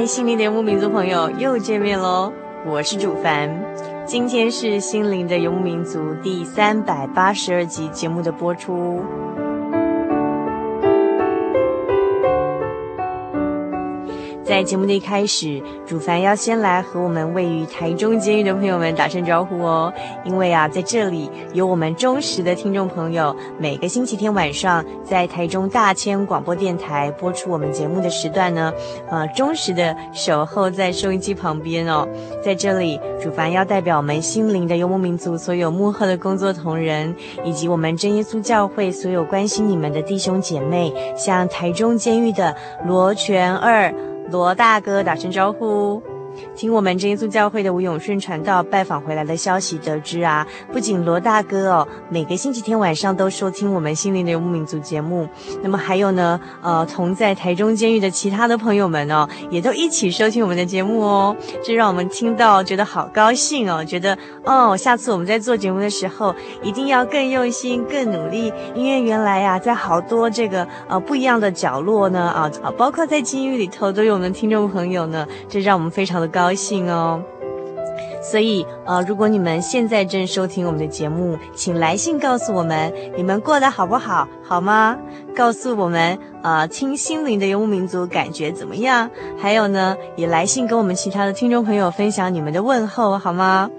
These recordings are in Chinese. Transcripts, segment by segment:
嗨，心灵的游牧民族朋友，又见面喽！我是主凡，今天是心灵的游牧民族第三百八十二集节目的播出。在节目的一开始，主凡要先来和我们位于台中监狱的朋友们打声招呼哦。因为啊，在这里有我们忠实的听众朋友，每个星期天晚上在台中大千广播电台播出我们节目的时段呢，呃，忠实的守候在收音机旁边哦。在这里，主凡要代表我们心灵的游牧民族所有幕后的工作同仁，以及我们真耶稣教会所有关心你们的弟兄姐妹，向台中监狱的罗全二。罗大哥打声招呼。听我们真耶稣教会的吴永顺传道拜访回来的消息，得知啊，不仅罗大哥哦，每个星期天晚上都收听我们心灵的游牧民族节目，那么还有呢，呃，同在台中监狱的其他的朋友们哦，也都一起收听我们的节目哦，这让我们听到觉得好高兴哦，觉得哦，下次我们在做节目的时候一定要更用心、更努力，因为原来呀、啊，在好多这个呃不一样的角落呢啊啊，包括在监狱里头都有我们的听众朋友呢，这让我们非常的高兴哦。所以，呃，如果你们现在正收听我们的节目，请来信告诉我们你们过得好不好，好吗？告诉我们，呃，听心灵的游牧民族感觉怎么样？还有呢，也来信跟我们其他的听众朋友分享你们的问候，好吗？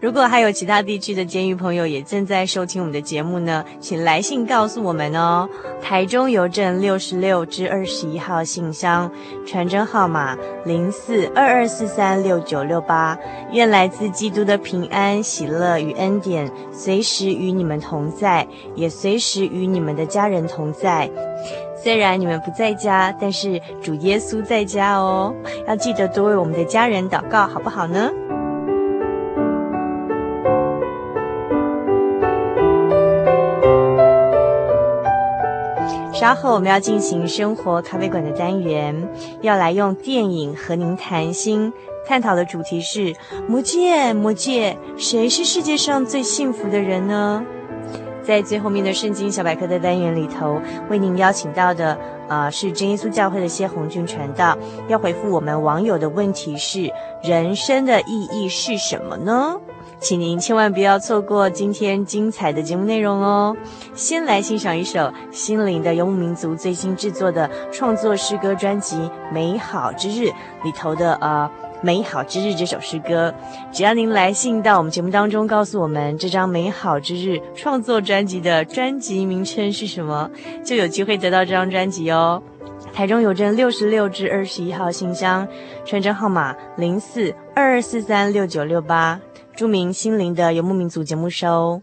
如果还有其他地区的监狱朋友也正在收听我们的节目呢，请来信告诉我们哦。台中邮政六十六至二十一号信箱，传真号码零四二二四三六九六八。愿来自基督的平安、喜乐与恩典，随时与你们同在，也随时与你们的家人同在。虽然你们不在家，但是主耶稣在家哦。要记得多为我们的家人祷告，好不好呢？稍后我们要进行生活咖啡馆的单元，要来用电影和您谈心，探讨的主题是魔戒，魔戒，谁是世界上最幸福的人呢？在最后面的圣经小百科的单元里头，为您邀请到的，呃，是真耶稣教会的谢红俊传道，要回复我们网友的问题是：人生的意义是什么呢？请您千万不要错过今天精彩的节目内容哦！先来欣赏一首心灵的游牧民族最新制作的创作诗歌专辑《美好之日》里头的呃《美好之日》这首诗歌。只要您来信到我们节目当中，告诉我们这张《美好之日》创作专辑的专辑名称是什么，就有机会得到这张专辑哦。台中邮政六十六至二十一号信箱，传真号码零四二二四三六九六八。著名心灵的游牧民族节目收。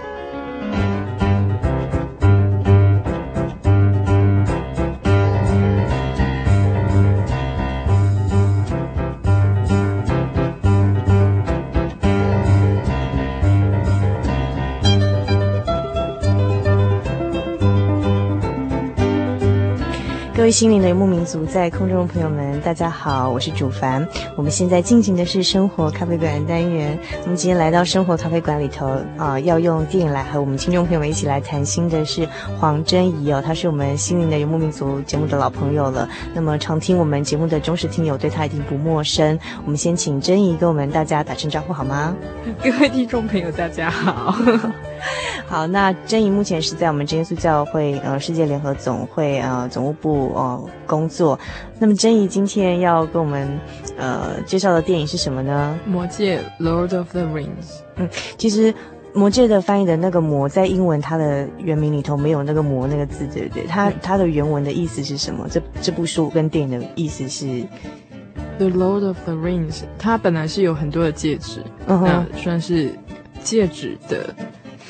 心灵的游牧民族，在空中的朋友们，大家好，我是主凡。我们现在进行的是生活咖啡馆单元。我们今天来到生活咖啡馆里头啊、呃，要用电影来和我们听众朋友们一起来谈心的是黄禛仪哦，她是我们心灵的游牧民族节目的老朋友了。那么常听我们节目的忠实听友，对她一定不陌生。我们先请禛仪跟我们大家打声招呼好吗？各位听众朋友，大家好。好，那珍怡目前是在我们真耶稣教会呃世界联合总会呃总务部哦、呃、工作。那么珍怡今天要跟我们呃介绍的电影是什么呢？魔戒 Lord of the Rings。嗯，其实魔戒的翻译的那个魔在英文它的原名里头没有那个魔那个字，对不对？它它的原文的意思是什么？这这部书跟电影的意思是 The Lord of the Rings。它本来是有很多的戒指，嗯哼，算是戒指的。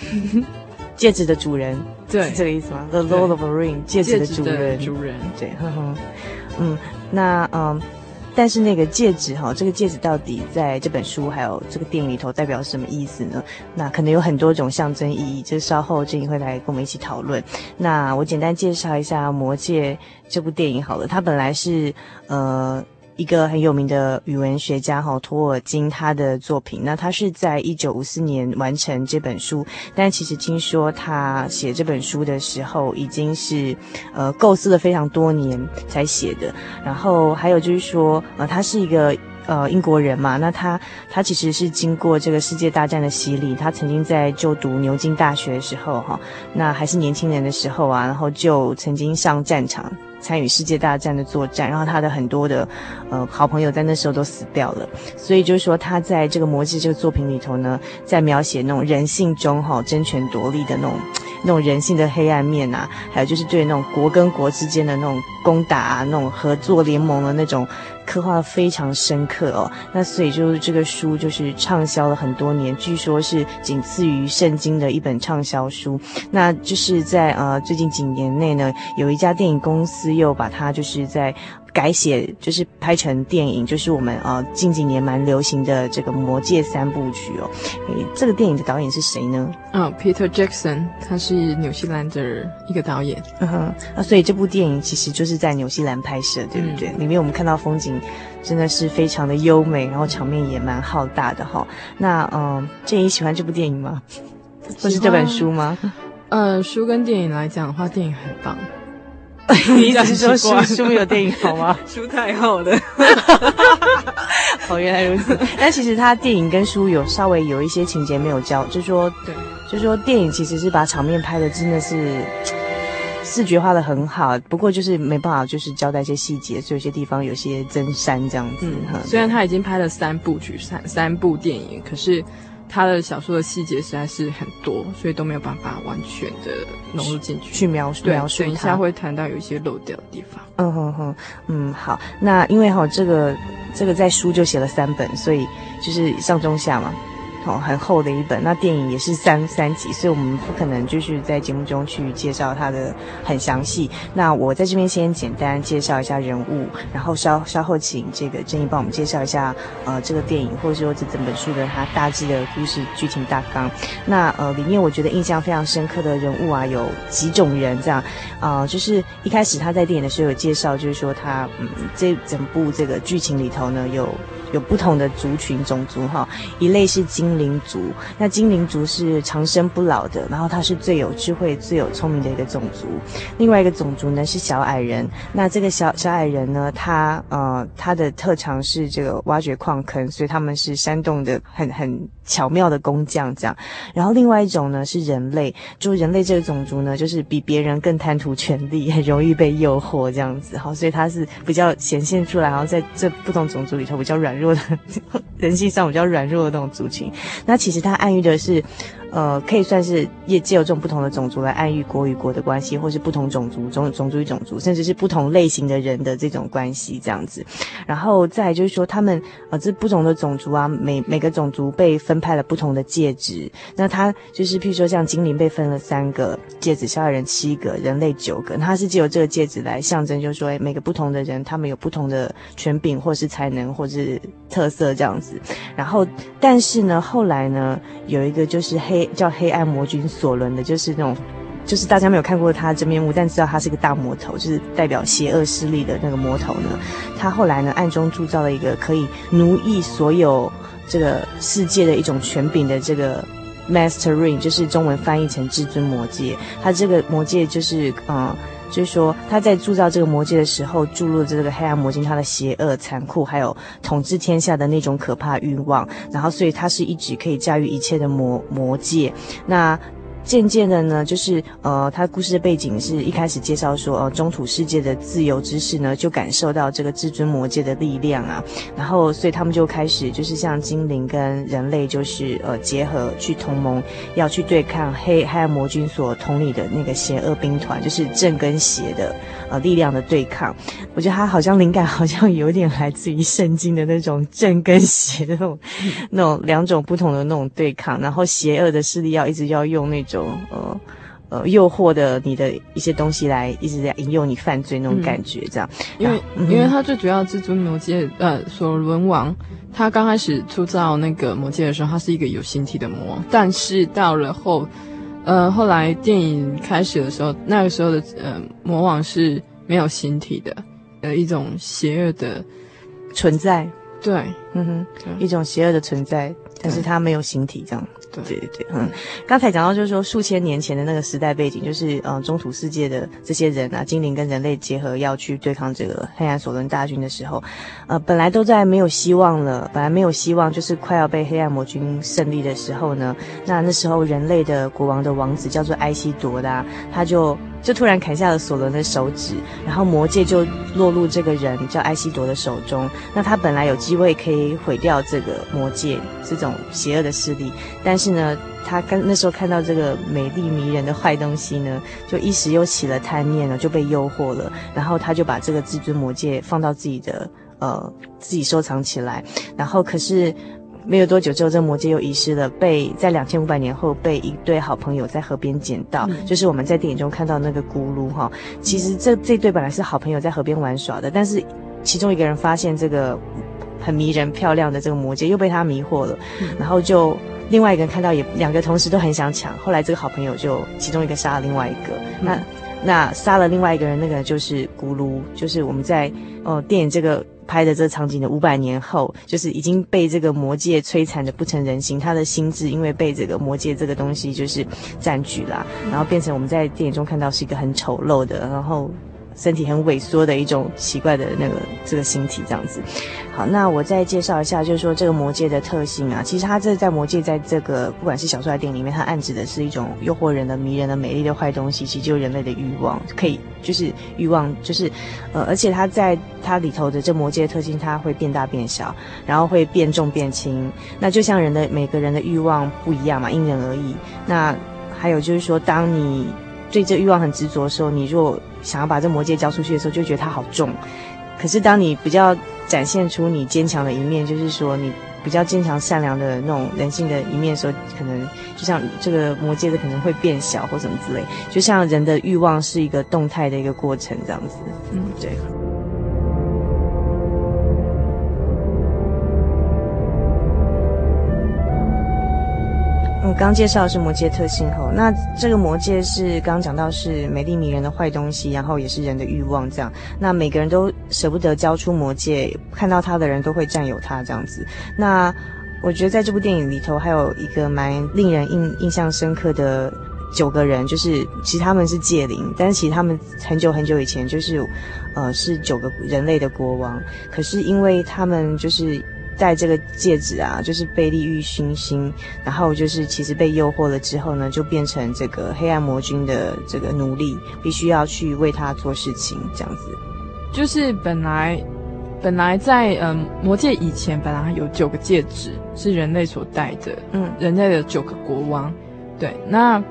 戒指的主人，对，是这个意思吗？The Lord of the Ring，戒指的主人，主人，对，呵呵，嗯，那嗯，但是那个戒指哈，这个戒指到底在这本书还有这个电影里头代表什么意思呢？那可能有很多种象征意义，就稍后禛仪会来跟我们一起讨论。那我简单介绍一下《魔戒》这部电影好了，它本来是呃。一个很有名的语文学家哈托尔金他的作品，那他是在一九五四年完成这本书，但其实听说他写这本书的时候已经是呃构思了非常多年才写的。然后还有就是说，呃，他是一个呃英国人嘛，那他他其实是经过这个世界大战的洗礼，他曾经在就读牛津大学的时候哈，那还是年轻人的时候啊，然后就曾经上战场。参与世界大战的作战，然后他的很多的呃好朋友在那时候都死掉了，所以就是说他在这个魔戒这个作品里头呢，在描写那种人性中哈争权夺利的那种那种人性的黑暗面啊，还有就是对那种国跟国之间的那种攻打啊，那种合作联盟的那种。刻画的非常深刻哦，那所以就是这个书就是畅销了很多年，据说是仅次于圣经的一本畅销书。那就是在呃最近几年内呢，有一家电影公司又把它就是在。改写就是拍成电影，就是我们呃近几年蛮流行的这个《魔戒》三部曲哦。诶，这个电影的导演是谁呢？嗯、oh，Peter Jackson，他是纽西兰的一个导演。嗯哼，啊，所以这部电影其实就是在纽西兰拍摄，对不对？嗯、里面我们看到风景真的是非常的优美，然后场面也蛮浩大的哈、哦。那嗯，禛仪喜欢这部电影吗？或是这本书吗？呃，书跟电影来讲的话，电影很棒。你意思是说书书没有电影好吗？书太厚了。哦，原来如此。但其实他电影跟书有稍微有一些情节没有交，就是说，对，就是说电影其实是把场面拍的真的是 视觉化的很好，不过就是没办法就是交代一些细节，所以有些地方有些增删这样子。嗯，虽然他已经拍了三部曲，三三部电影，可是。他的小说的细节实在是很多，所以都没有办法完全的融入进去去描述。对，描述。等一下会谈到有一些漏掉的地方。嗯哼哼，嗯，好。那因为哈，这个这个在书就写了三本，所以就是上中下嘛。哦，很厚的一本。那电影也是三三集，所以我们不可能就是在节目中去介绍它的很详细。那我在这边先简单介绍一下人物，然后稍稍后请这个正义帮我们介绍一下呃这个电影，或者说这整本书的它大致的故事剧情大纲。那呃里面我觉得印象非常深刻的人物啊有几种人这样，呃就是一开始他在电影的时候有介绍，就是说他嗯这整部这个剧情里头呢有。有不同的族群种族哈，一类是精灵族，那精灵族是长生不老的，然后它是最有智慧、最有聪明的一个种族。另外一个种族呢是小矮人，那这个小小矮人呢，他呃他的特长是这个挖掘矿坑，所以他们是山洞的很很。巧妙的工匠这样。然后另外一种呢是人类，就人类这个种族呢，就是比别人更贪图权力，很容易被诱惑这样子。好，所以它是比较显现出来，然后在这不同种族里头比较软弱的，人性上比较软弱的那种族群。那其实它暗喻的是。呃，可以算是也借由这种不同的种族来暗喻国与国的关系，或是不同种族种种族与种族，甚至是不同类型的人的这种关系这样子。然后再就是说，他们呃这不同的种族啊，每每个种族被分派了不同的戒指。那他就是譬如说，像精灵被分了三个戒指，小矮人七个，人类九个。他是借由这个戒指来象征，就是说，每个不同的人，他们有不同的权柄，或是才能，或是特色这样子。然后，但是呢，后来呢，有一个就是黑。叫黑暗魔君索伦的，就是那种，就是大家没有看过他真面目，但知道他是个大魔头，就是代表邪恶势力的那个魔头呢。他后来呢，暗中铸造了一个可以奴役所有这个世界的一种权柄的这个 Master Ring，就是中文翻译成至尊魔戒。他这个魔戒就是，嗯。就是说，他在铸造这个魔戒的时候，注入这个黑暗魔镜他的邪恶、残酷，还有统治天下的那种可怕欲望。然后，所以他是一直可以驾驭一切的魔魔戒。那。渐渐的呢，就是呃，他故事的背景是一开始介绍说，呃，中土世界的自由之士呢，就感受到这个至尊魔戒的力量啊，然后所以他们就开始就是像精灵跟人类就是呃结合去同盟，要去对抗黑黑暗魔君所统领的那个邪恶兵团，就是正跟邪的呃力量的对抗。我觉得他好像灵感好像有点来自于圣经的那种正跟邪的那种那种两种不同的那种对抗，然后邪恶的势力要一直要用那种种。呃呃诱惑的你的一些东西来一直在引诱你犯罪那种感觉，这样，因为、嗯、因为他最主要至尊魔戒呃索伦王，他刚开始铸造那个魔戒的时候，他是一个有形体的魔，但是到了后呃后来电影开始的时候，那个时候的呃魔王是没有形体的，呃一种邪恶的存在，对，嗯哼，一种邪恶的存在，但是他没有形体，这样。对对对，嗯，刚才讲到就是说数千年前的那个时代背景，就是呃中土世界的这些人啊，精灵跟人类结合要去对抗这个黑暗索伦大军的时候，呃，本来都在没有希望了，本来没有希望，就是快要被黑暗魔君胜利的时候呢，那那时候人类的国王的王子叫做埃西铎的啊，他就。就突然砍下了索伦的手指，然后魔戒就落入这个人叫埃西铎的手中。那他本来有机会可以毁掉这个魔戒这种邪恶的势力，但是呢，他刚那时候看到这个美丽迷人的坏东西呢，就一时又起了贪念了，就被诱惑了。然后他就把这个至尊魔戒放到自己的呃自己收藏起来。然后可是。没有多久之后，这魔戒又遗失了，被在两千五百年后被一对好朋友在河边捡到，嗯、就是我们在电影中看到那个咕噜哈。其实这这对本来是好朋友在河边玩耍的，但是其中一个人发现这个很迷人漂亮的这个魔戒，又被他迷惑了，嗯、然后就另外一个人看到也两个同时都很想抢，后来这个好朋友就其中一个杀了另外一个，嗯、那那杀了另外一个人那个人就是咕噜，就是我们在哦电影这个。拍的这个场景的五百年后，就是已经被这个魔界摧残的不成人形，他的心智因为被这个魔界这个东西就是占据了，然后变成我们在电影中看到是一个很丑陋的，然后。身体很萎缩的一种奇怪的那个这个形体这样子，好，那我再介绍一下，就是说这个魔戒的特性啊，其实它这在魔戒在这个不管是小说还是电影里面，它暗指的是一种诱惑人的、迷人的、美丽的坏东西，其实就是人类的欲望，可以就是欲望，就是呃，而且它在它里头的这魔戒的特性，它会变大变小，然后会变重变轻，那就像人的每个人的欲望不一样嘛，因人而异。那还有就是说，当你对这欲望很执着的时候，你若想要把这魔戒交出去的时候，就觉得它好重。可是当你比较展现出你坚强的一面，就是说你比较坚强善良的那种人性的一面的时候，可能就像这个魔戒的可能会变小或什么之类。就像人的欲望是一个动态的一个过程这样子。嗯，对。我刚介绍的是魔戒特性吼，那这个魔戒是刚刚讲到是美丽迷人的坏东西，然后也是人的欲望这样。那每个人都舍不得交出魔戒，看到它的人都会占有它这样子。那我觉得在这部电影里头还有一个蛮令人印印象深刻的九个人，就是其实他们是戒灵，但是其实他们很久很久以前就是，呃，是九个人类的国王，可是因为他们就是。戴这个戒指啊，就是被利欲熏心，然后就是其实被诱惑了之后呢，就变成这个黑暗魔君的这个奴隶，必须要去为他做事情，这样子。就是本来，本来在嗯魔界以前，本来有九个戒指是人类所戴的，嗯，人类的九个国王，对，那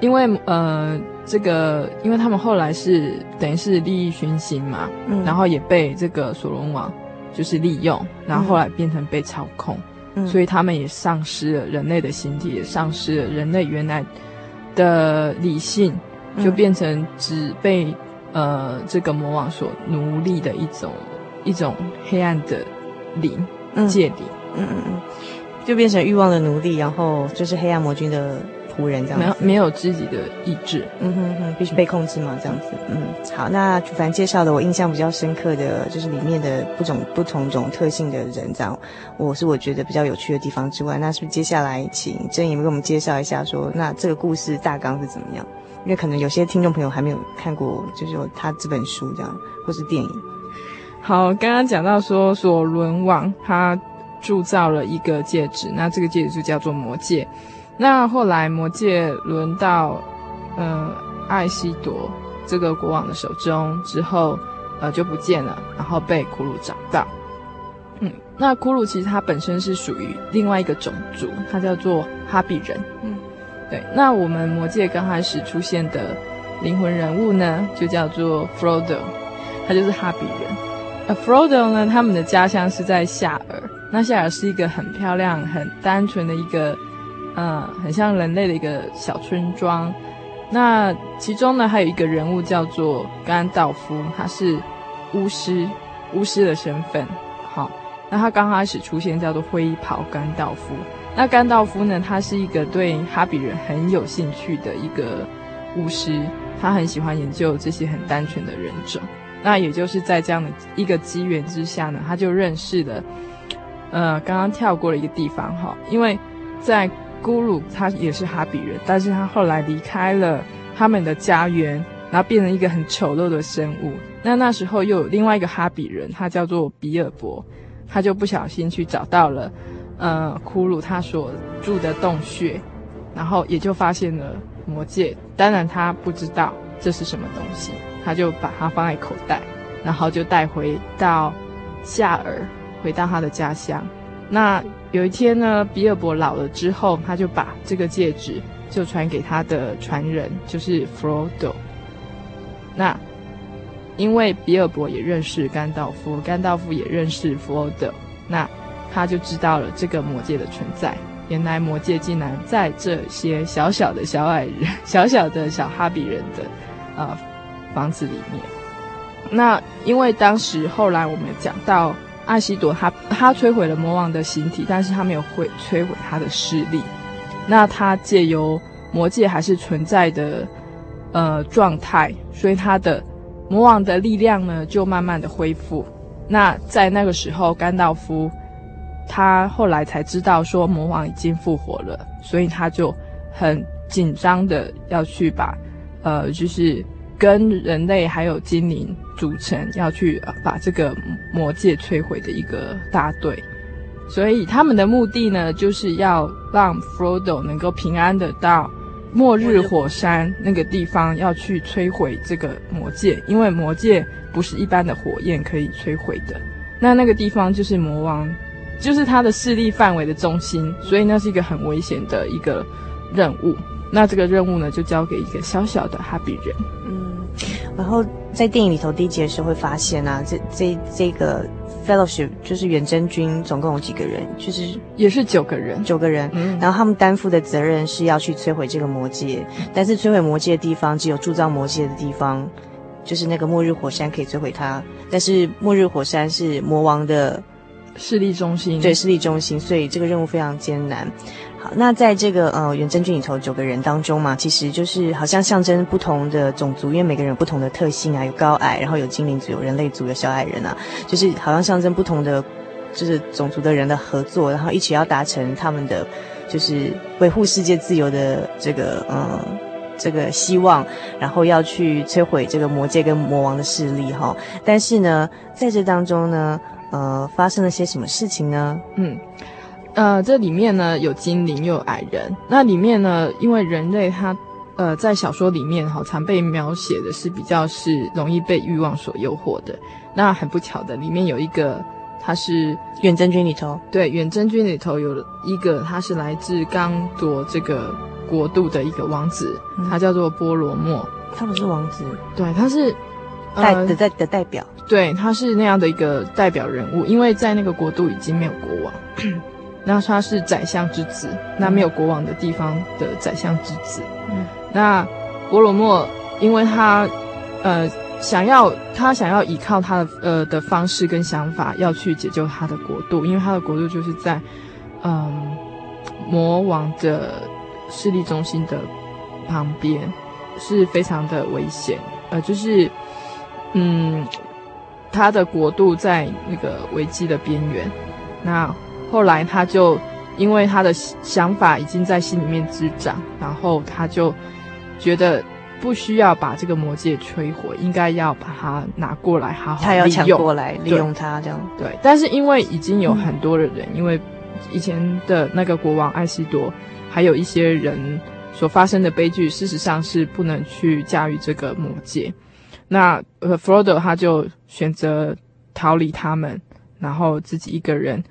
因为呃。这个，因为他们后来是等于是利益熏心嘛，嗯，然后也被这个索隆王就是利用，然后后来变成被操控，嗯，所以他们也丧失了人类的形体，也丧失了人类原来的理性，就变成只被呃这个魔王所奴隶的一种一种黑暗的灵界灵，嗯嗯嗯，就变成欲望的奴隶，然后就是黑暗魔君的。仆人这样子，没有没有自己的意志，嗯哼哼，必须被控制嘛，这样子，嗯，好，那主凡介绍的我印象比较深刻的就是里面的不种不同种特性的人，这样，我是我觉得比较有趣的地方之外，那是不是接下来请禛尹给我们介绍一下说，那这个故事大纲是怎么样？因为可能有些听众朋友还没有看过，就是说他这本书这样，或是电影。好，刚刚讲到说索伦王他铸造了一个戒指，那这个戒指就叫做魔戒。那后来魔戒轮到，呃，艾希铎这个国王的手中之后，呃，就不见了，然后被骷髅找到。嗯，那骷髅其实它本身是属于另外一个种族，它叫做哈比人。嗯，对。那我们魔界刚开始出现的灵魂人物呢，就叫做 Frodo，他就是哈比人。呃，Frodo 呢，他们的家乡是在夏尔，那夏尔是一个很漂亮、很单纯的一个。嗯，很像人类的一个小村庄。那其中呢，还有一个人物叫做甘道夫，他是巫师，巫师的身份。好，那他刚开始出现叫做灰袍甘道夫。那甘道夫呢，他是一个对哈比人很有兴趣的一个巫师，他很喜欢研究这些很单纯的人种。那也就是在这样的一个机缘之下呢，他就认识了，呃，刚刚跳过了一个地方哈，因为在。咕噜他也是哈比人，但是他后来离开了他们的家园，然后变成一个很丑陋的生物。那那时候又有另外一个哈比人，他叫做比尔博，他就不小心去找到了，呃，骷髅他所住的洞穴，然后也就发现了魔戒。当然他不知道这是什么东西，他就把它放在口袋，然后就带回到夏尔，回到他的家乡。那有一天呢，比尔博老了之后，他就把这个戒指就传给他的传人，就是 Frodo。那因为比尔博也认识甘道夫，甘道夫也认识 Frodo，那他就知道了这个魔戒的存在。原来魔戒竟然在这些小小的小矮人、小小的小哈比人的呃房子里面。那因为当时后来我们讲到。艾希铎他他摧毁了魔王的形体，但是他没有毁摧毁他的势力。那他借由魔界还是存在的呃状态，所以他的魔王的力量呢就慢慢的恢复。那在那个时候，甘道夫他后来才知道说魔王已经复活了，所以他就很紧张的要去把呃就是。跟人类还有精灵组成，要去把这个魔界摧毁的一个大队，所以他们的目的呢，就是要让 Frodo 能够平安的到末日火山那个地方，要去摧毁这个魔界，因为魔界不是一般的火焰可以摧毁的。那那个地方就是魔王，就是他的势力范围的中心，所以那是一个很危险的一个任务。那这个任务呢，就交给一个小小的哈比人。嗯，然后在电影里头第一集的时候会发现啊，这这这个 Fellowship 就是远征军，总共有几个人？就是也是九个人，九个人。嗯，然后他们担负的责任是要去摧毁这个魔界，但是摧毁魔界的地方只有铸造魔界的地方，就是那个末日火山可以摧毁它。但是末日火山是魔王的势力中心，对，势力中心，所以这个任务非常艰难。好，那在这个呃远征军里头九个人当中嘛，其实就是好像象征不同的种族，因为每个人有不同的特性啊，有高矮，然后有精灵族、有人类族、有小矮人啊，就是好像象征不同的就是种族的人的合作，然后一起要达成他们的就是维护世界自由的这个呃这个希望，然后要去摧毁这个魔界跟魔王的势力哈。但是呢，在这当中呢。呃，发生了些什么事情呢？嗯，呃，这里面呢有精灵又有矮人。那里面呢，因为人类他呃在小说里面好常被描写的是比较是容易被欲望所诱惑的。那很不巧的，里面有一个他是远征军里头，对，远征军里头有一个他是来自刚铎这个国度的一个王子，嗯、他叫做波罗莫。他不是王子，对，他是。代的代的代表，对，他是那样的一个代表人物，因为在那个国度已经没有国王，那他是宰相之子，那没有国王的地方的宰相之子。嗯，那波罗莫，因为他呃想要他想要依靠他的呃的方式跟想法，要去解救他的国度，因为他的国度就是在嗯、呃、魔王的势力中心的旁边，是非常的危险，呃，就是。嗯，他的国度在那个危机的边缘。那后来他就因为他的想法已经在心里面滋长，然后他就觉得不需要把这个魔戒摧毁，应该要把它拿过来好好利用。他要抢过来利用它，这样对。但是因为已经有很多的人，嗯，因为以前的那个国王艾西多，还有一些人所发生的悲剧，事实上是不能去驾驭这个魔戒。那呃，弗罗德他就选择逃离他们，然后自己一个人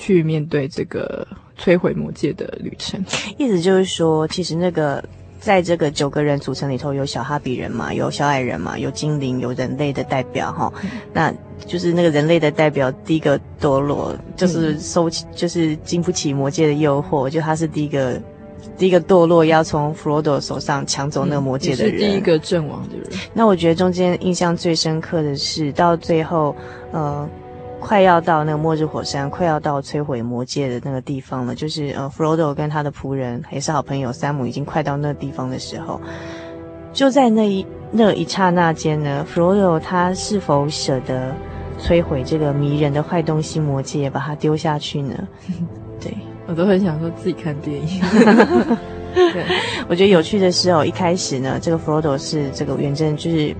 去面对这个摧毁魔界的旅程。意思就是说，其实那个在这个九个人组成里头，有小哈比人嘛，有小矮人嘛，有精灵，有人类的代表哈。嗯、那就是那个人类的代表，第一个堕落，就是收起，就是经不起魔界的诱惑，就他是第一个。第一个堕落要从弗罗多手上抢走那个魔界的人，嗯、是第一个阵亡的人。那我觉得中间印象最深刻的是到最后，呃，快要到那个末日火山，快要到摧毁魔界的那个地方了。就是呃，弗罗多跟他的仆人也是好朋友山姆已经快到那个地方的时候，就在那一那一刹那间呢，弗罗多他是否舍得摧毁这个迷人的坏东西魔戒，把它丢下去呢？对。我都很想说自己看电影。对，我觉得有趣的是哦，一开始呢，这个弗罗多是这个远征，就是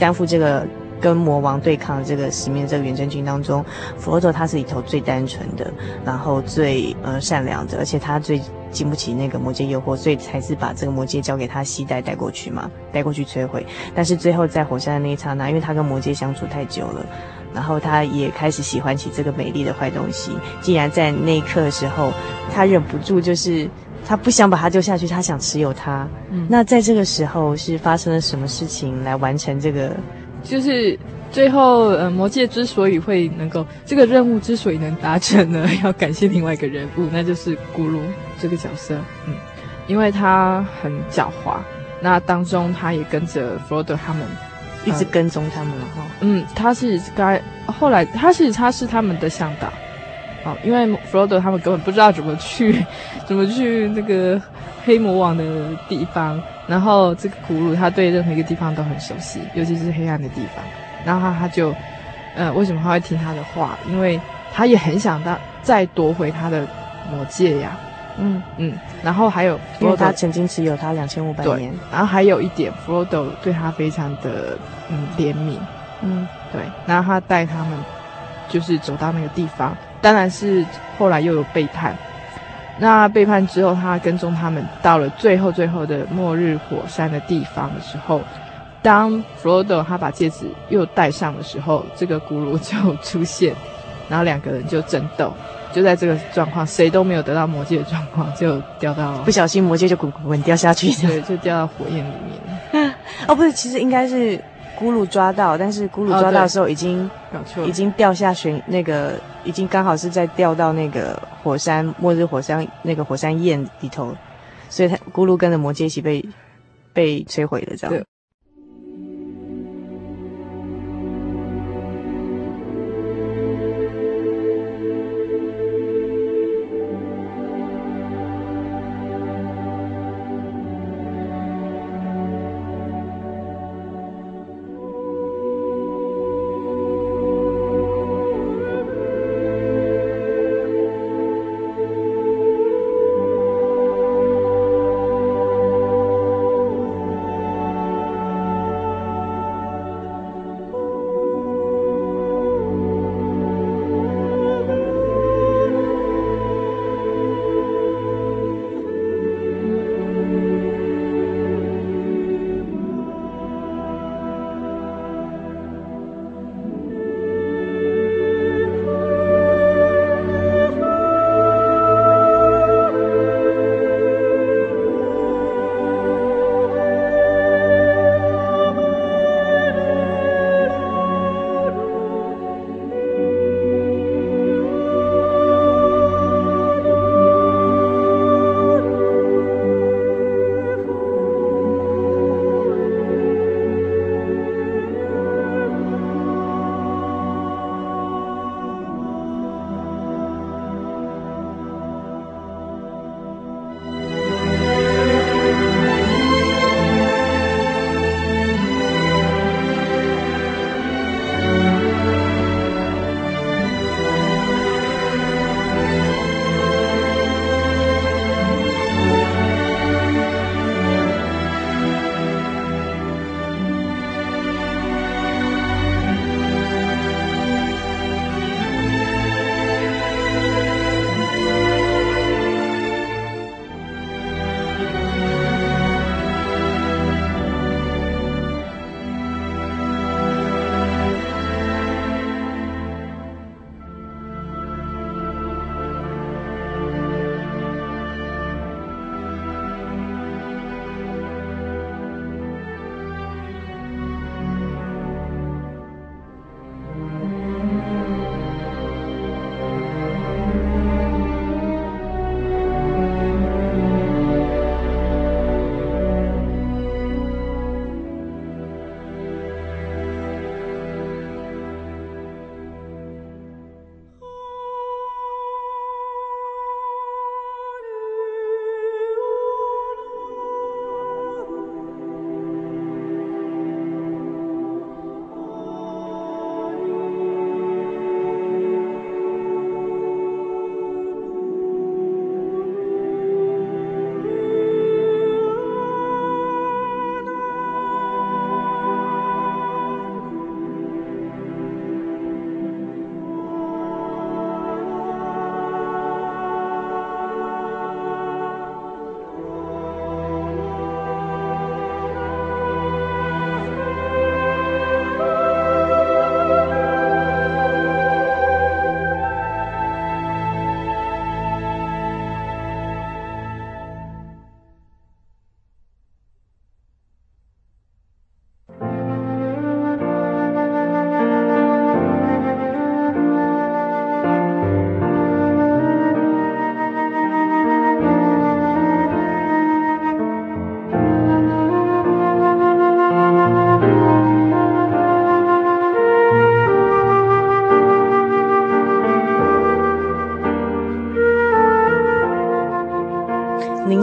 担负这个跟魔王对抗的这个十面，这个远征军当中，佛罗多他是里头最单纯的，然后最呃善良的，而且他最经不起那个魔戒诱惑，所以才是把这个魔戒交给他携带带过去嘛，带过去摧毁。但是最后在火山的那一刹那，因为他跟魔戒相处太久了。然后他也开始喜欢起这个美丽的坏东西。竟然在那一刻的时候，他忍不住，就是他不想把它丢下去，他想持有它。嗯，那在这个时候是发生了什么事情来完成这个？就是最后，呃，魔戒之所以会能够这个任务之所以能达成呢，要感谢另外一个人物，那就是咕噜这个角色。嗯，因为他很狡猾，那当中他也跟着弗罗多他们。一直跟踪他们哈，嗯，他是该后来他是他是他们的向导，哦，因为弗罗多他们根本不知道怎么去怎么去那个黑魔王的地方，然后这个古鲁他对任何一个地方都很熟悉，尤其是黑暗的地方，然后他他就，呃，为什么他会听他的话？因为他也很想到再夺回他的魔戒呀。嗯嗯，然后还有，因为他曾经持有他两千五百年。然后还有一点，弗罗多对他非常的嗯怜悯，嗯对，然后他带他们就是走到那个地方，当然是后来又有背叛。那背叛之后，他跟踪他们到了最后最后的末日火山的地方的时候，当弗罗多他把戒指又戴上的时候，这个咕噜就出现，然后两个人就争斗。就在这个状况，谁都没有得到魔戒的状况，就掉到不小心魔戒就滚滚掉下去，对，就掉到火焰里面。哦，不是，其实应该是咕噜抓到，但是咕噜抓到的时候已经、哦、已经掉下悬那个，已经刚好是在掉到那个火山末日火山那个火山焰里头，所以他咕噜跟着魔戒一起被被摧毁了，这样。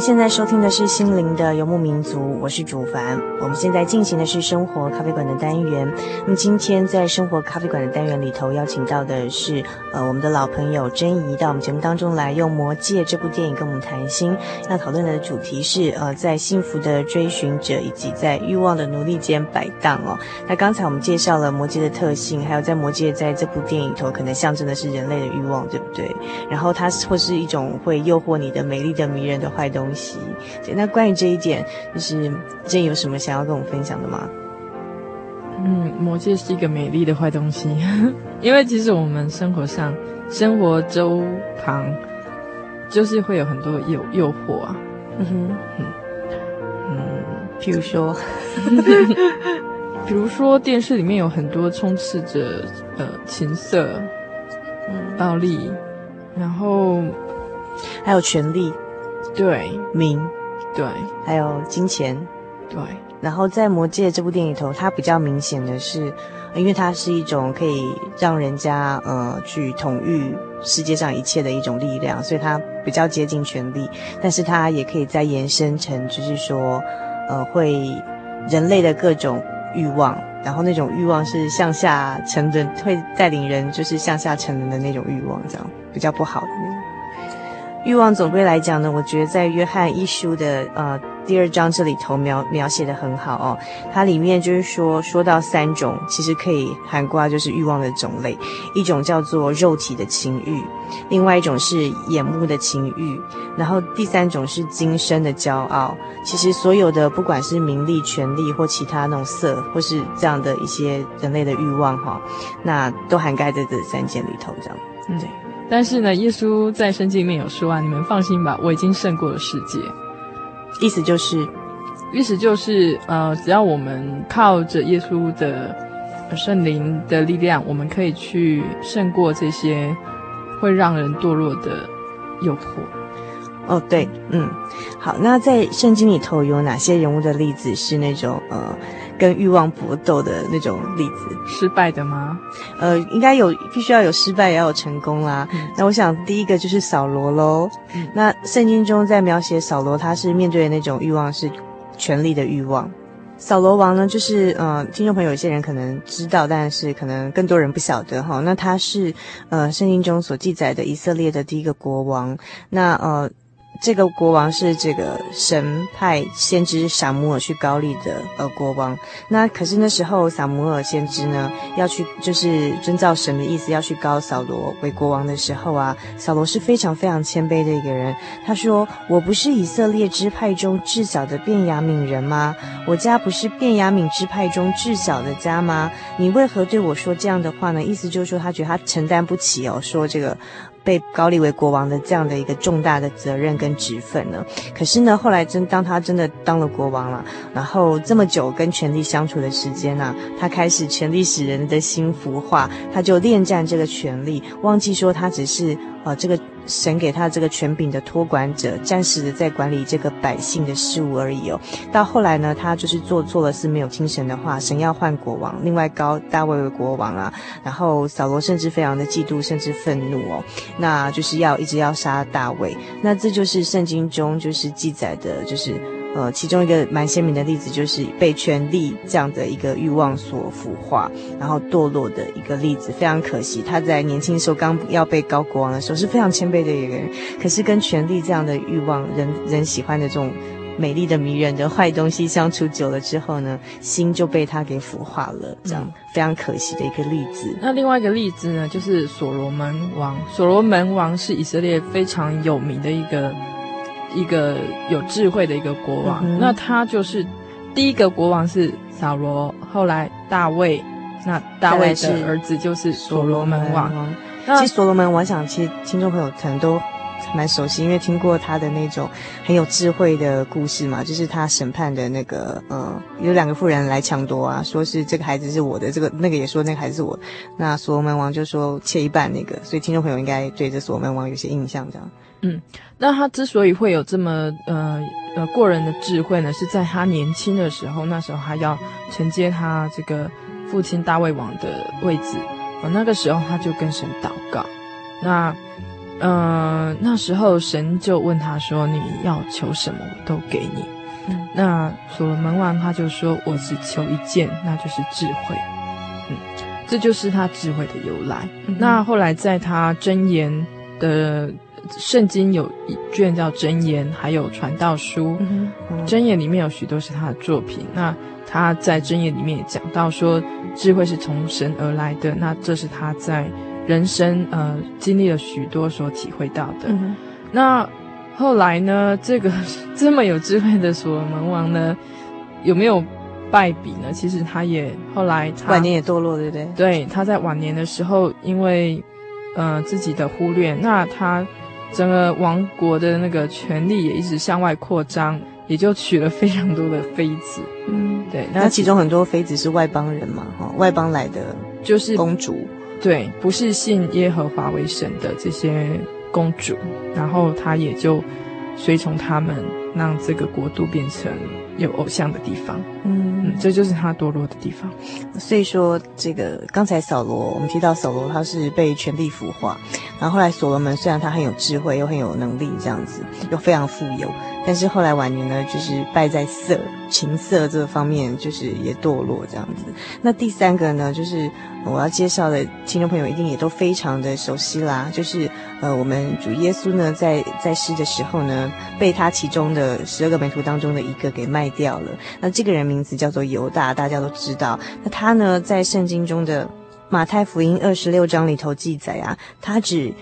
现在收听的是《心灵的游牧民族》，我是主凡。我们现在进行的是生活咖啡馆的单元。那么今天在生活咖啡馆的单元里头，邀请到的是呃我们的老朋友珍怡到我们节目当中来，用《魔戒》这部电影跟我们谈心。那讨论的主题是呃在幸福的追寻者以及在欲望的奴隶间摆荡哦。那刚才我们介绍了魔戒的特性，还有在魔戒在这部电影里头可能象征的是人类的欲望，对不对？然后它或是一种会诱惑你的美丽的迷人的坏东。对，那关于这一点，就是真有什么想要跟我们分享的吗？嗯，魔戒是一个美丽的坏东西，因为其实我们生活上、生活周旁，就是会有很多诱诱惑啊。嗯哼，嗯嗯，譬如说，比如说电视里面有很多充斥着呃情色、嗯、暴力，然后还有权力。对，名，对，还有金钱，对。然后在《魔戒》这部电影里头，它比较明显的是，因为它是一种可以让人家呃去统御世界上一切的一种力量，所以它比较接近权力。但是它也可以再延伸成，就是说，呃，会人类的各种欲望，然后那种欲望是向下沉沦，会带领人就是向下沉沦的那种欲望，这样比较不好的。欲望总归来讲呢，我觉得在约翰一书的呃第二章这里头描描写的很好哦。它里面就是说说到三种，其实可以涵盖就是欲望的种类，一种叫做肉体的情欲，另外一种是眼目的情欲，然后第三种是今生的骄傲。其实所有的不管是名利、权力或其他那种色，或是这样的一些人类的欲望哈，那都涵盖在这三件里头，这样，嗯，对。但是呢，耶稣在圣经里面有说啊，你们放心吧，我已经胜过了世界。意思就是，意思就是，呃，只要我们靠着耶稣的圣灵的力量，我们可以去胜过这些会让人堕落的诱惑。哦，对，嗯，好，那在圣经里头有哪些人物的例子是那种呃？跟欲望搏斗的那种例子，失败的吗？呃，应该有，必须要有失败，也要有成功啦。嗯、那我想第一个就是扫罗喽。嗯、那圣经中在描写扫罗，他是面对的那种欲望是权力的欲望。扫罗王呢，就是呃，听众朋友有些人可能知道，但是可能更多人不晓得哈。那他是呃，圣经中所记载的以色列的第一个国王。那呃。这个国王是这个神派先知撒母尔去高丽的呃国王，那可是那时候撒母尔先知呢要去就是遵照神的意思要去高扫罗为国王的时候啊，扫罗是非常非常谦卑的一个人。他说：“我不是以色列支派中至小的便雅悯人吗？我家不是便雅悯支派中至小的家吗？你为何对我说这样的话呢？意思就是说他觉得他承担不起哦，说这个。”被高立为国王的这样的一个重大的责任跟职分呢，可是呢，后来真当他真的当了国王了，然后这么久跟权力相处的时间呢，他开始权力使人的心腐化，他就恋战这个权力，忘记说他只是呃这个。神给他这个权柄的托管者，暂时的在管理这个百姓的事务而已哦。到后来呢，他就是做错了事，没有听神的话，神要换国王，另外高大卫为国王啊。然后扫罗甚至非常的嫉妒，甚至愤怒哦，那就是要一直要杀大卫。那这就是圣经中就是记载的，就是。呃，其中一个蛮鲜明的例子就是被权力这样的一个欲望所腐化，然后堕落的一个例子。非常可惜，他在年轻时候刚要被高国王的时候是非常谦卑的一个人，可是跟权力这样的欲望、人人喜欢的这种美丽的、迷人的坏东西相处久了之后呢，心就被他给腐化了。这样、嗯、非常可惜的一个例子。那另外一个例子呢，就是所罗门王。所罗门王是以色列非常有名的一个。一个有智慧的一个国王，嗯、那他就是第一个国王是扫罗，后来大卫，那大卫的儿子就是所罗门王。其实所罗门，我想其实听众朋友可能都蛮熟悉，因为听过他的那种很有智慧的故事嘛，就是他审判的那个，呃，有两个妇人来抢夺啊，说是这个孩子是我的，这个那个也说那个孩子是我，那所罗门王就说切一半那个，所以听众朋友应该对这所罗门王有些印象，这样。嗯，那他之所以会有这么呃呃过人的智慧呢，是在他年轻的时候，那时候他要承接他这个父亲大卫王的位置，呃，那个时候他就跟神祷告，那嗯、呃，那时候神就问他说：“你要求什么，我都给你。嗯”那所罗门王他就说：“我只求一件，那就是智慧。”嗯，这就是他智慧的由来。嗯、那后来在他箴言的圣经有一卷叫箴言，还有传道书。嗯嗯、箴言里面有许多是他的作品。那他在箴言里面也讲到说，智慧是从神而来的。那这是他在。人生呃经历了许多所体会到的，嗯、那后来呢？这个 这么有智慧的所罗门王呢，有没有败笔呢？其实他也后来他晚年也堕落，对不对？对，他在晚年的时候，因为呃自己的忽略，那他整个王国的那个权力也一直向外扩张，也就娶了非常多的妃子。嗯，对，那其中很多妃子是外邦人嘛，哈，外邦来的就是公主。对，不是信耶和华为神的这些公主，然后他也就随从他们，让这个国度变成有偶像的地方。嗯，嗯，这就是他堕落的地方。所以说，这个刚才扫罗，我们提到扫罗，他是被权力腐化，然后后来所罗门虽然他很有智慧，又很有能力，这样子又非常富有。但是后来晚年呢，就是败在色、情色这方面，就是也堕落这样子。那第三个呢，就是我要介绍的听众朋友一定也都非常的熟悉啦，就是呃，我们主耶稣呢，在在世的时候呢，被他其中的十二个门徒当中的一个给卖掉了。那这个人名字叫做犹大，大家都知道。那他呢，在圣经中的马太福音二十六章里头记载啊，他只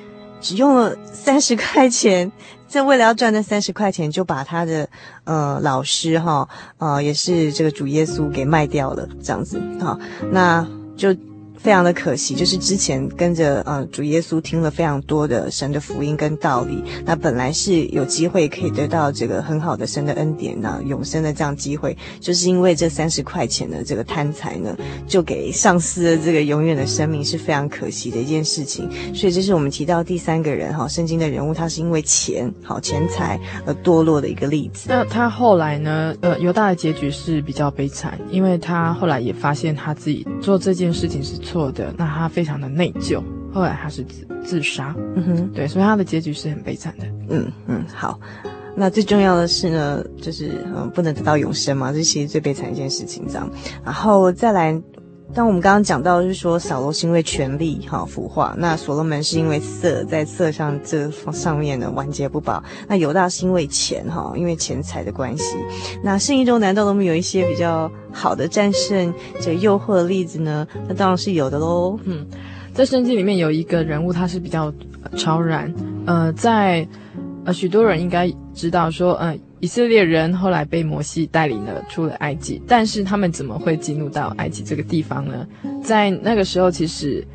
只用了三十块钱。这为了要赚那三十块钱，就把他的呃老师哈呃也是这个主耶稣给卖掉了，这样子啊，那就。非常的可惜，就是之前跟着呃主耶稣听了非常多的神的福音跟道理，那本来是有机会可以得到这个很好的神的恩典呢，永生的这样机会，就是因为这三十块钱的这个贪财呢，就给丧失了这个永远的生命，是非常可惜的一件事情。所以这是我们提到第三个人哈，圣经的人物，他是因为钱好钱财而堕落的一个例子。那他后来呢？呃，犹大的结局是比较悲惨，因为他后来也发现他自己做这件事情是。错的，那他非常的内疚，后来他是自自杀，嗯哼，对，所以他的结局是很悲惨的，嗯嗯，好，那最重要的是呢，就是嗯，不能得到永生嘛，这其实最悲惨一件事情，这样，然后再来。当我们刚刚讲到，就是说扫罗是因为权力哈腐化，那所罗门是因为色，在色上这上面呢完结不保，那犹大是因为钱哈，因为钱财的关系。那圣经中难道都没有一些比较好的战胜这诱惑的例子呢？那当然是有的喽。嗯，在圣经里面有一个人物，他是比较超然，呃，在呃许多人应该知道说，嗯、以色列人后来被摩西带领了出了埃及，但是他们怎么会进入到埃及这个地方呢？在那个时候，其实，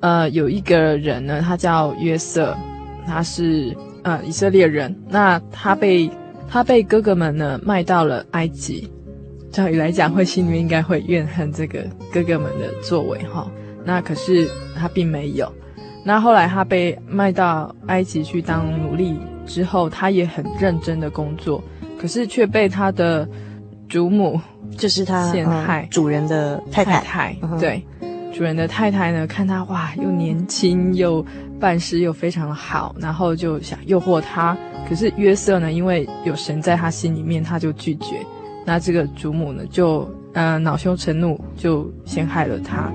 呃，有一个人呢，他叫约瑟，他是呃以色列人，那他被他被哥哥们呢卖到了埃及。照理来讲，会心里面应该会怨恨这个哥哥们的作为哈。那可是他并没有。那后来他被卖到埃及去当奴隶。之后，他也很认真的工作，可是却被他的祖母，就是他陷害主人的太太。太太对，主人的太太呢，看他哇，又年轻又办事又非常的好，然后就想诱惑他。可是约瑟呢，因为有神在他心里面，他就拒绝。那这个祖母呢，就呃恼羞成怒，就陷害了他。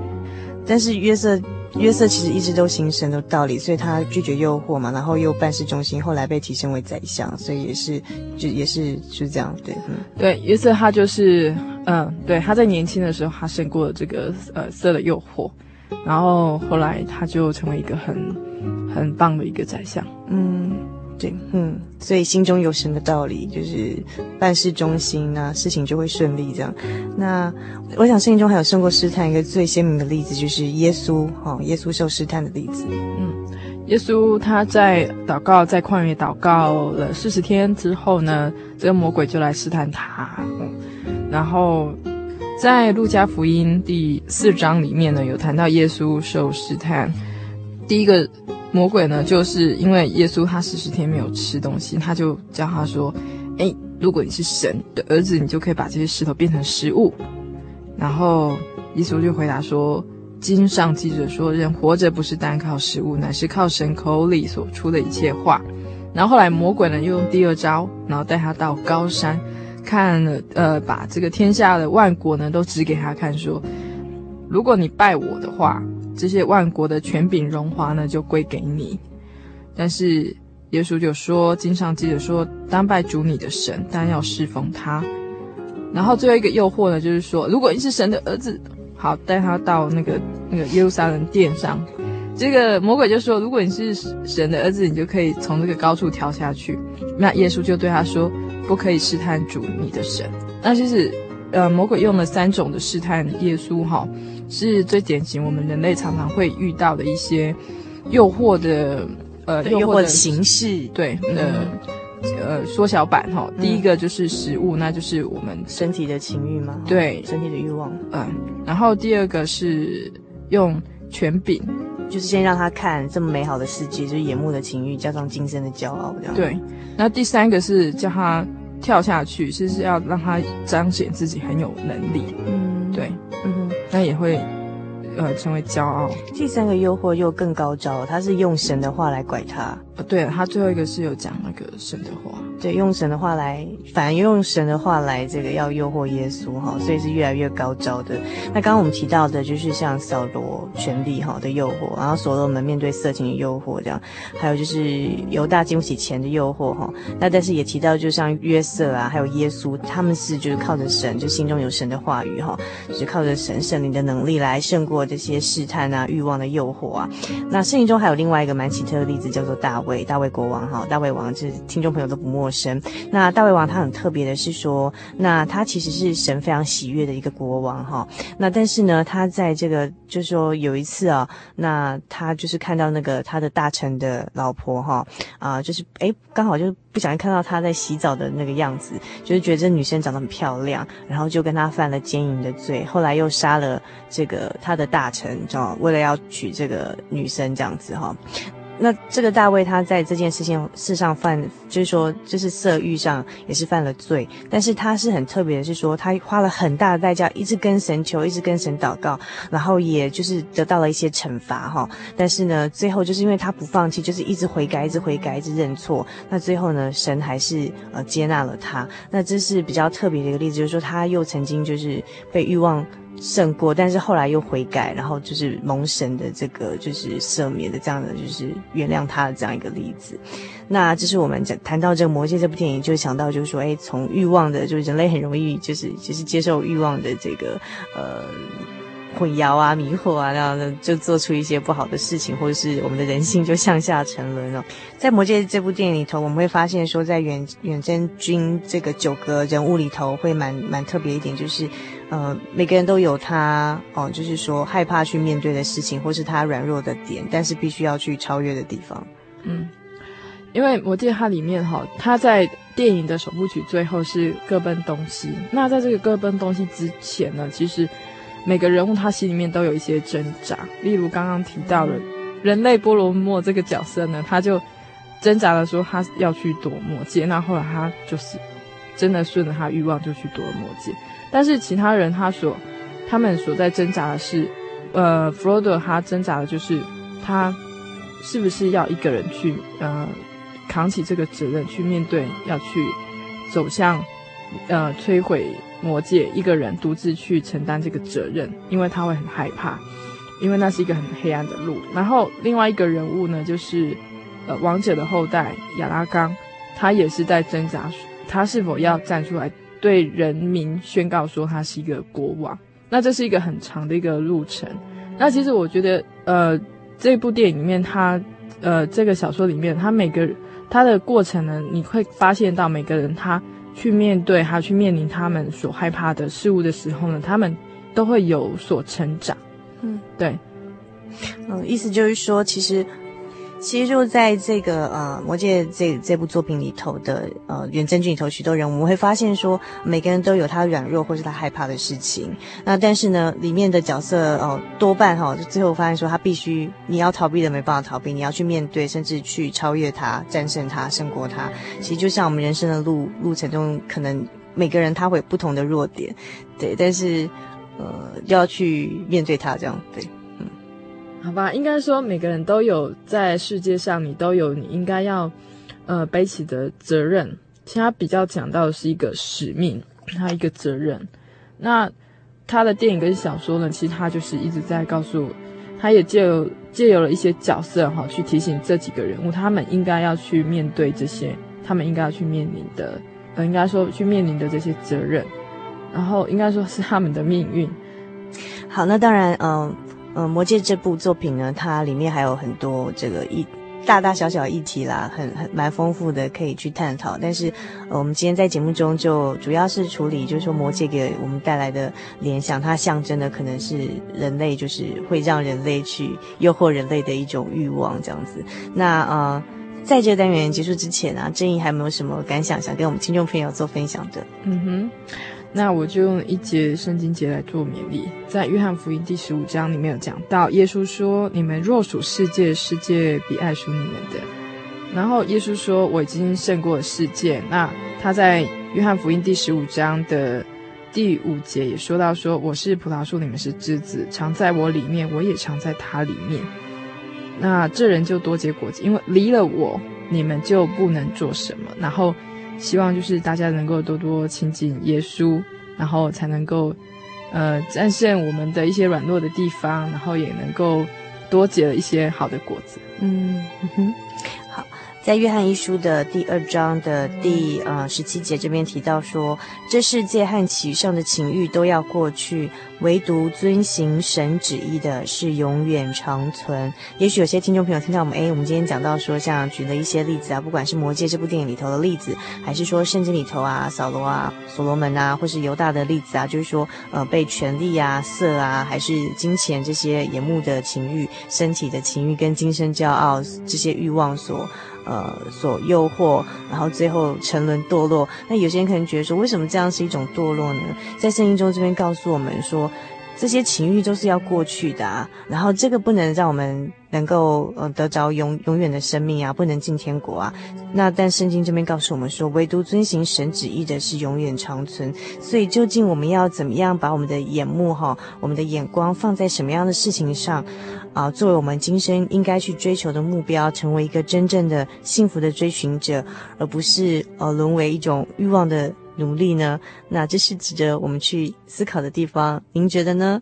但是约瑟。约瑟其实一直都行神的道理，所以他拒绝诱惑嘛，然后又办事忠心，后来被提升为宰相，所以也是就也是就是这样，对，嗯，对，约瑟他就是，嗯，对，他在年轻的时候他胜过了这个呃色的诱惑，然后后来他就成为一个很很棒的一个宰相，嗯。对，嗯，所以心中有神的道理，就是办事忠心、啊、事情就会顺利这样。那我想圣经中还有胜过试探一个最鲜明的例子，就是耶稣，哦，耶稣受试探的例子。嗯，耶稣他在祷告，在旷野祷告了四十天之后呢，这个魔鬼就来试探他。嗯，然后在路加福音第四章里面呢，有谈到耶稣受试探，第一个。魔鬼呢，就是因为耶稣他四十天没有吃东西，他就叫他说：“哎，如果你是神的儿子，你就可以把这些石头变成食物。”然后耶稣就回答说：“经上记着说，人活着不是单靠食物，乃是靠神口里所出的一切话。然后后来魔鬼呢，又用第二招，然后带他到高山，看了，呃，把这个天下的万国呢，都指给他看，说，如果你拜我的话，这些万国的权柄荣华呢，就归给你。但是耶稣就说，经上记着说，当拜主你的神，当要侍奉他。然后最后一个诱惑呢，就是说，如果你是神的儿子，好，带他到那个那个耶路撒冷殿上。这个魔鬼就说，如果你是神的儿子，你就可以从这个高处跳下去。那耶稣就对他说，不可以试探主你的神。那就是，呃，魔鬼用了三种的试探耶稣，哈，是最典型我们人类常常会遇到的一些诱惑的。呃，诱惑的形式，对，呃，呃，缩小版哈。第一个就是食物，那就是我们身体的情欲嘛，对，身体的欲望。嗯，然后第二个是用权柄，就是先让他看这么美好的世界，就是眼目的情欲加上今生的骄傲这样。对，那第三个是叫他跳下去，是是要让他彰显自己很有能力。嗯，对，嗯哼，那也会。呃，成为骄傲。第三个诱惑又更高招，他是用神的话来拐他。呃，对，他最后一个是有讲那个神的话。对，用神的话来，反而用神的话来这个要诱惑耶稣哈，所以是越来越高招的。那刚刚我们提到的就是像扫罗权力哈的诱惑，然后所罗门面对色情的诱惑这样，还有就是犹大经不起钱的诱惑哈。那但是也提到，就像约瑟啊，还有耶稣，他们是就是靠着神，就心中有神的话语哈，就是靠着神圣灵的能力来胜过这些试探啊、欲望的诱惑啊。那圣经中还有另外一个蛮奇特的例子，叫做大卫，大卫国王哈，大卫王就是听众朋友都不陌生。那大卫王他很特别的是说，那他其实是神非常喜悦的一个国王哈。那但是呢，他在这个就是说有一次啊，那他就是看到那个他的大臣的老婆哈啊，就是诶刚好就是不小心看到他在洗澡的那个样子，就是觉得这女生长得很漂亮，然后就跟他犯了奸淫的罪，后来又杀了这个他的大臣，知道为了要娶这个女生这样子哈。那这个大卫他在这件事情事上犯，就是说，就是色欲上也是犯了罪，但是他是很特别的，是说他花了很大的代价，一直跟神求，一直跟神祷告，然后也就是得到了一些惩罚哈。但是呢，最后就是因为他不放弃，就是一直悔改，一直悔改，一直认错。那最后呢，神还是呃接纳了他。那这是比较特别的一个例子，就是说他又曾经就是被欲望。胜过，但是后来又悔改，然后就是蒙神的这个就是赦免的这样的就是原谅他的这样一个例子。那这是我们讲谈到这个《魔戒》这部电影，就想到就是说，哎，从欲望的，就是人类很容易就是就是接受欲望的这个呃混淆啊、迷惑啊，然后呢就做出一些不好的事情，或者是我们的人性就向下沉沦了。在《魔戒》这部电影里头，我们会发现说，在远远征军这个九个人物里头，会蛮蛮特别一点，就是。呃，每个人都有他哦，就是说害怕去面对的事情，或是他软弱的点，但是必须要去超越的地方。嗯，因为我记得它里面哈，他在电影的首部曲最后是各奔东西。那在这个各奔东西之前呢，其实每个人物他心里面都有一些挣扎。例如刚刚提到的人类波罗莫这个角色呢，他就挣扎的说他要去躲魔戒，那后来他就是真的顺着他欲望就去夺了魔戒。但是其他人他所，他们所在挣扎的是，呃，弗罗多他挣扎的就是他是不是要一个人去呃扛起这个责任去面对，要去走向呃摧毁魔戒，一个人独自去承担这个责任，因为他会很害怕，因为那是一个很黑暗的路。然后另外一个人物呢，就是呃王者的后代亚拉冈，他也是在挣扎，他是否要站出来。对人民宣告说他是一个国王，那这是一个很长的一个路程。那其实我觉得，呃，这部电影里面，他，呃，这个小说里面，他每个他的过程呢，你会发现到每个人他去面对，他去面临他们所害怕的事物的时候呢，他们都会有所成长。嗯，对，嗯，意思就是说，其实。其实就在这个呃《魔戒》这这部作品里头的呃远征军里头，许多人我们会发现说，每个人都有他软弱或是他害怕的事情。那但是呢，里面的角色哦、多半哈、哦，就最后发现说他必须你要逃避的没办法逃避，你要去面对，甚至去超越他、战胜他、胜过他。其实就像我们人生的路路程中，可能每个人他会有不同的弱点，对，但是呃要去面对他这样对。好吧，应该说每个人都有在世界上，你都有你应该要呃背起的责任。其他比较讲到的是一个使命，他一个责任。那他的电影跟小说呢，其实他就是一直在告诉，他也借由借由了一些角色哈，去提醒这几个人物，他们应该要去面对这些，他们应该要去面临的，呃，应该说去面临的这些责任，然后应该说是他们的命运。好，那当然，嗯、嗯，《魔戒》这部作品呢，它里面还有很多这个一大大小小议题啦，很很蛮丰富的，可以去探讨。但是，呃，我们今天在节目中就主要是处理，就是说《魔戒》给我们带来的联想，它象征的可能是人类，就是会让人类去诱惑人类的一种欲望，这样子。那呃，在这个单元结束之前啊，正义还有没有什么感想想跟我们听众朋友做分享的？嗯哼。那我就用一节圣经节来做勉励，在约翰福音第十五章里面有讲到，耶稣说：“你们若属世界，世界必爱属你们的。”然后耶稣说：“我已经胜过了世界。”那他在约翰福音第十五章的第五节也说到说：“我是葡萄树，你们是枝子，常在我里面，我也常在他里面。那这人就多结果子，因为离了我，你们就不能做什么。”然后。希望就是大家能够多多亲近耶稣，然后才能够，呃，战胜我们的一些软弱的地方，然后也能够多结了一些好的果子。嗯哼。在约翰一书的第二章的第呃十七节这边提到说，这世界和其上的情欲都要过去，唯独遵行神旨意的是永远长存。也许有些听众朋友听到我们，诶，我们今天讲到说，像举了一些例子啊，不管是《魔戒》这部电影里头的例子，还是说圣经里头啊，扫罗啊、所罗门啊，或是犹大的例子啊，就是说，呃，被权力啊、色啊，还是金钱这些眼目的情欲、身体的情欲跟今生骄傲这些欲望所。呃，所诱惑，然后最后沉沦堕落。那有些人可能觉得说，为什么这样是一种堕落呢？在圣经中这边告诉我们说，这些情欲都是要过去的啊，然后这个不能让我们能够呃得着永永远的生命啊，不能进天国啊。那但圣经这边告诉我们说，唯独遵行神旨意的是永远长存。所以究竟我们要怎么样把我们的眼目哈，我们的眼光放在什么样的事情上？啊，作为我们今生应该去追求的目标，成为一个真正的幸福的追寻者，而不是呃沦为一种欲望的努力呢？那这是值得我们去思考的地方。您觉得呢？